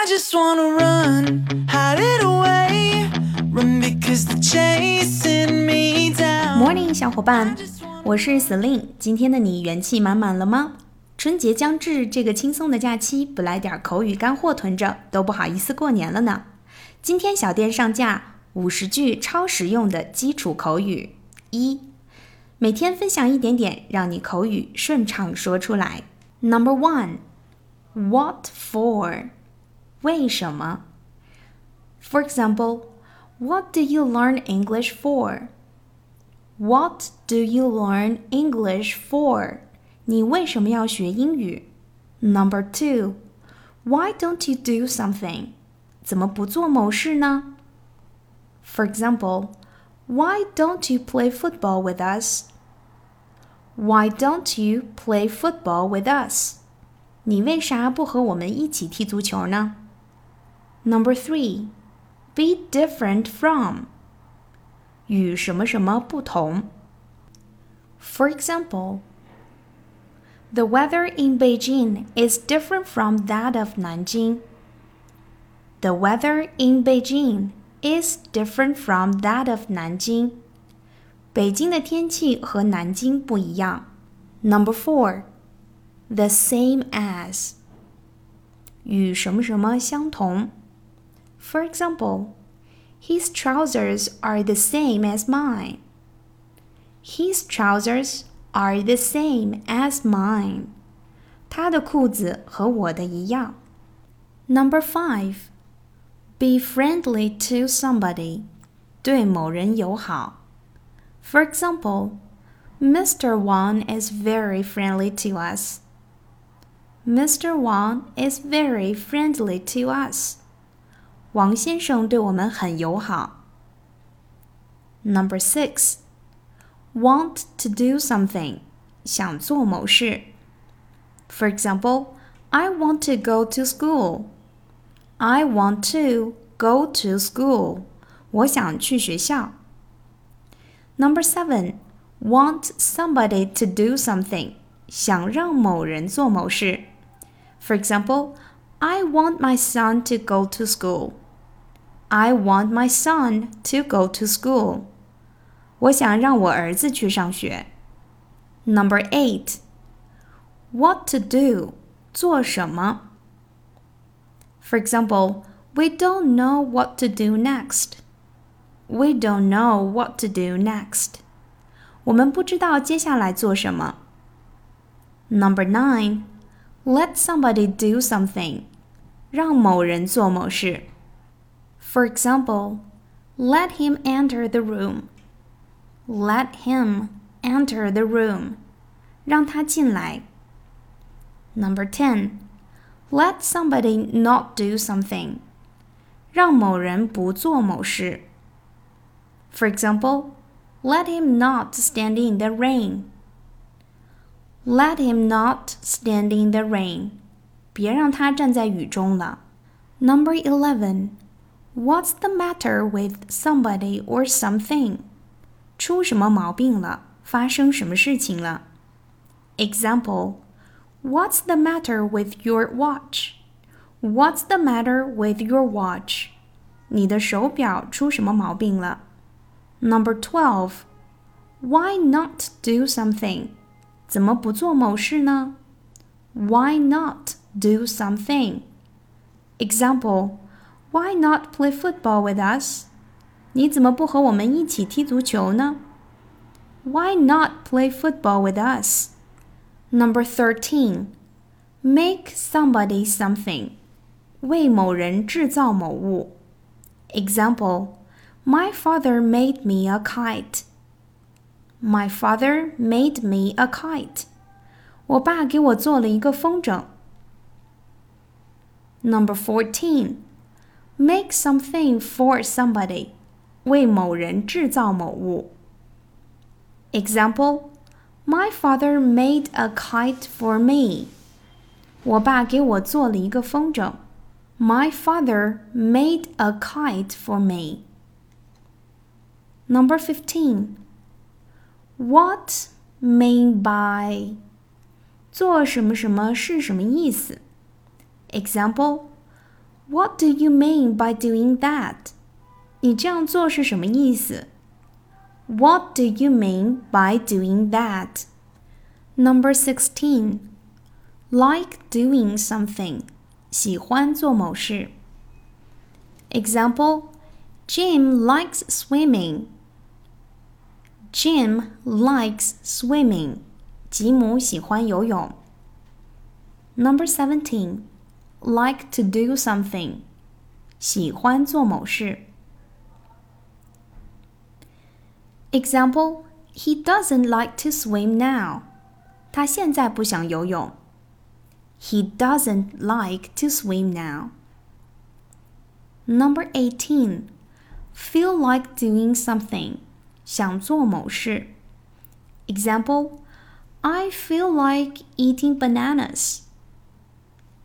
I just wanna run, hide it away, run because they're chasing me down. Morning，小伙伴，我是 Celine。今天的你元气满满了吗？春节将至，这个轻松的假期，不来点口语干货囤着，都不好意思过年了呢。今天小店上架五十句超实用的基础口语，一，每天分享一点点，让你口语顺畅说出来。Number one，What for？为什么？For example, what do you learn English for? What do you learn English for? 你为什么要学英语？Number two, why don't you do something? 怎么不做某事呢？For example, why don't you play football with us? Why don't you play football with us? 你为啥不和我们一起踢足球呢 ？Number three, be different from. 与什么什么不同。For example, the weather in Beijing is different from that of Nanjing. The weather in Beijing is different from that of Nanjing. 北京的天气和南京不一样。Number four, the same as. 与什么什么相同。 for example, his trousers are the same as mine. His trousers are the same as mine. 他的裤子和我的一样。Number five, be friendly to somebody. 对某人友好。For example, Mr. Wang is very friendly to us. Mr. Wang is very friendly to us. 王先生对我们很友好。Number six, want to do something，想做某事。For example, I want to go to school. I want to go to school. 我想去学校。Number seven, want somebody to do something，想让某人做某事。For example, I want my son to go to school. I want my son to go to school. 我想让我儿子去上学。Number eight. What to do? 做什么？For example, we don't know what to do next. We don't know what to do next. 我们不知道接下来做什么。Number nine. Let somebody do something. 让某人做某事。For example, let him enter the room. Let him enter the room. 让他进来。Number ten. Let somebody not do something. 让某人不做某事。For example, let him not stand in the rain. Let him not stand in the rain. 别让他站在雨中了。Number eleven. What's the matter with somebody or something? 出什么毛病了？发生什么事情了？Example. What's the matter with your watch? What's the matter with your watch? 你的手表出什么毛病了？Number twelve. Why not do something? 怎么不做某事呢？Why not do something? Example: Why not play football with us? 你怎么不和我们一起踢足球呢？Why not play football with us? Number thirteen. Make somebody something. 为某人制造某物。Example: My father made me a kite. My father made me a kite. 我爸给我做了一个风筝。Number fourteen, make something for somebody. 为某人制造某物。Example: My father made a kite for me. 我爸给我做了一个风筝。My father made a kite for me. Number fifteen. What mean by 做什么什么是什么意思？Example: What do you mean by doing that？你这样做是什么意思？What do you mean by doing that? Number sixteen, like doing something，喜欢做某事。Example: Jim likes swimming. Jim likes swimming. 吉姆喜欢游泳。Number seventeen, like to do something. 喜欢做某事。Example: He doesn't like to swim now. 他现在不想游泳。He doesn't like to swim now. Number 18. Feel like doing something. 想做某事. Example I feel like eating bananas.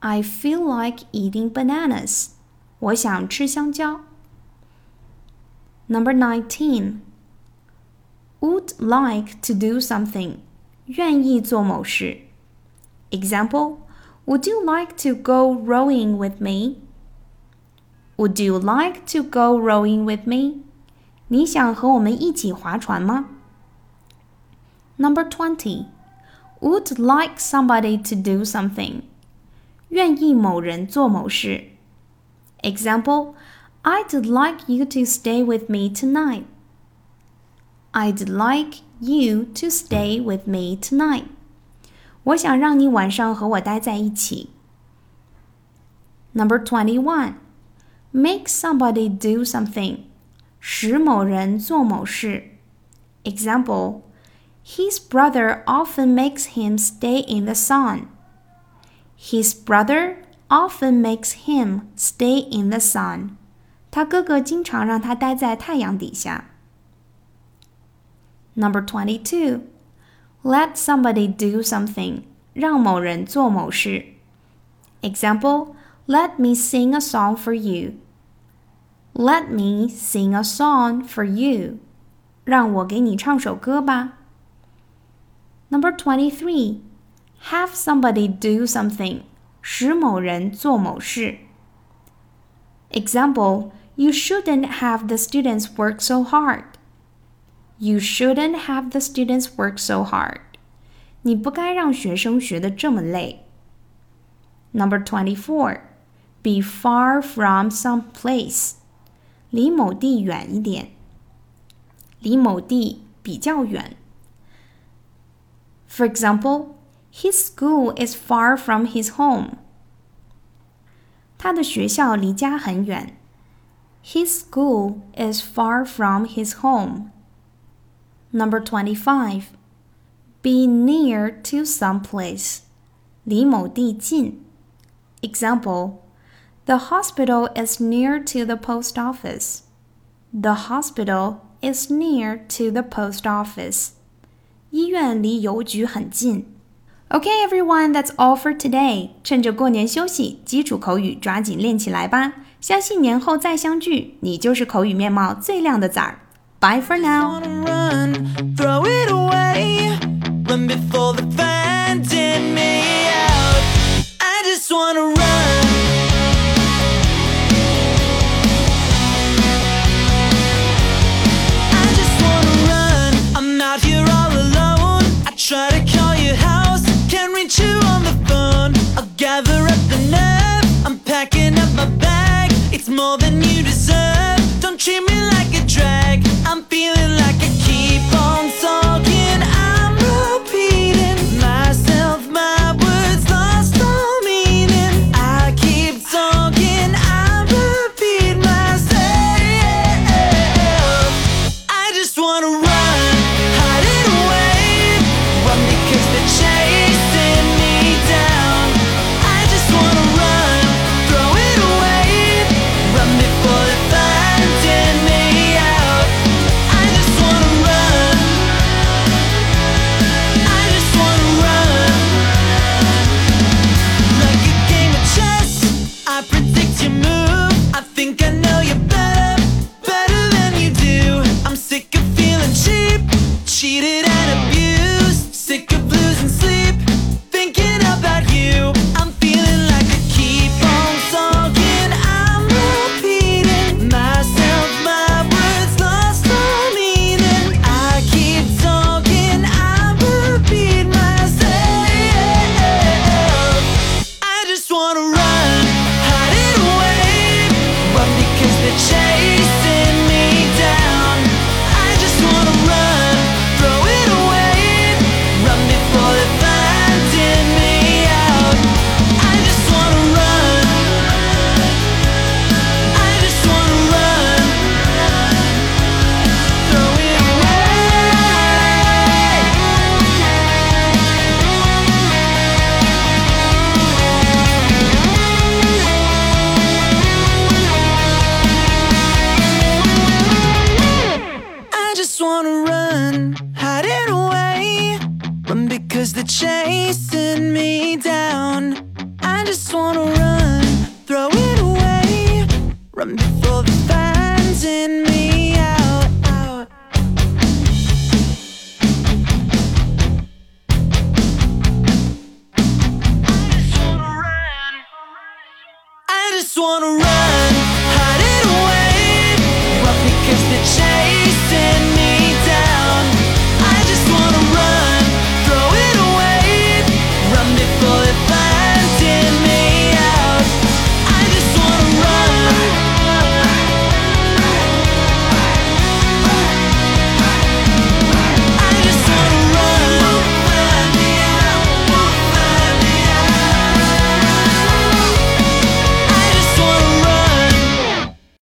I feel like eating bananas. 我想吃香蕉. Number 19. Would like to do something. 愿意做某事. Example Would you like to go rowing with me? Would you like to go rowing with me? 你想和我们一起划船吗？Number twenty, would like somebody to do something. 愿意某人做某事。Example, I'd like you to stay with me tonight. I'd like you to stay with me tonight. 我想让你晚上和我待在一起。Number twenty-one. Make somebody do something， 使某人做某事。Example: His brother often makes him stay in the sun. His brother often makes him stay in the sun. 他哥哥经常让他待在太阳底下。Number twenty-two. Let somebody do something. 让某人做某事。Example: Let me sing a song for you. Let me sing a song for you. 让我给你唱首歌吧。Number twenty-three, have somebody do something. 使某人做某事。Example, you shouldn't have the students work so hard. You shouldn't have the students work so hard. 你不该让学生学得这么累。Number twenty-four, be far from some place. 离某地远一点，离某地比较远。For example, his school is far from his home. 他的学校离家很远。His school is far from his home. Number 25. Be near to some place. 离某地近。Example the hospital is near to the post office. The hospital is near to the post office. 医院离邮局很近。Okay, everyone, that's all for today. 趁着过年休息，基础口语抓紧练起来吧！相信年后再相聚，你就是口语面貌最亮的崽儿。Bye for now. Run, throw it away, run before the me out. I just wanna run.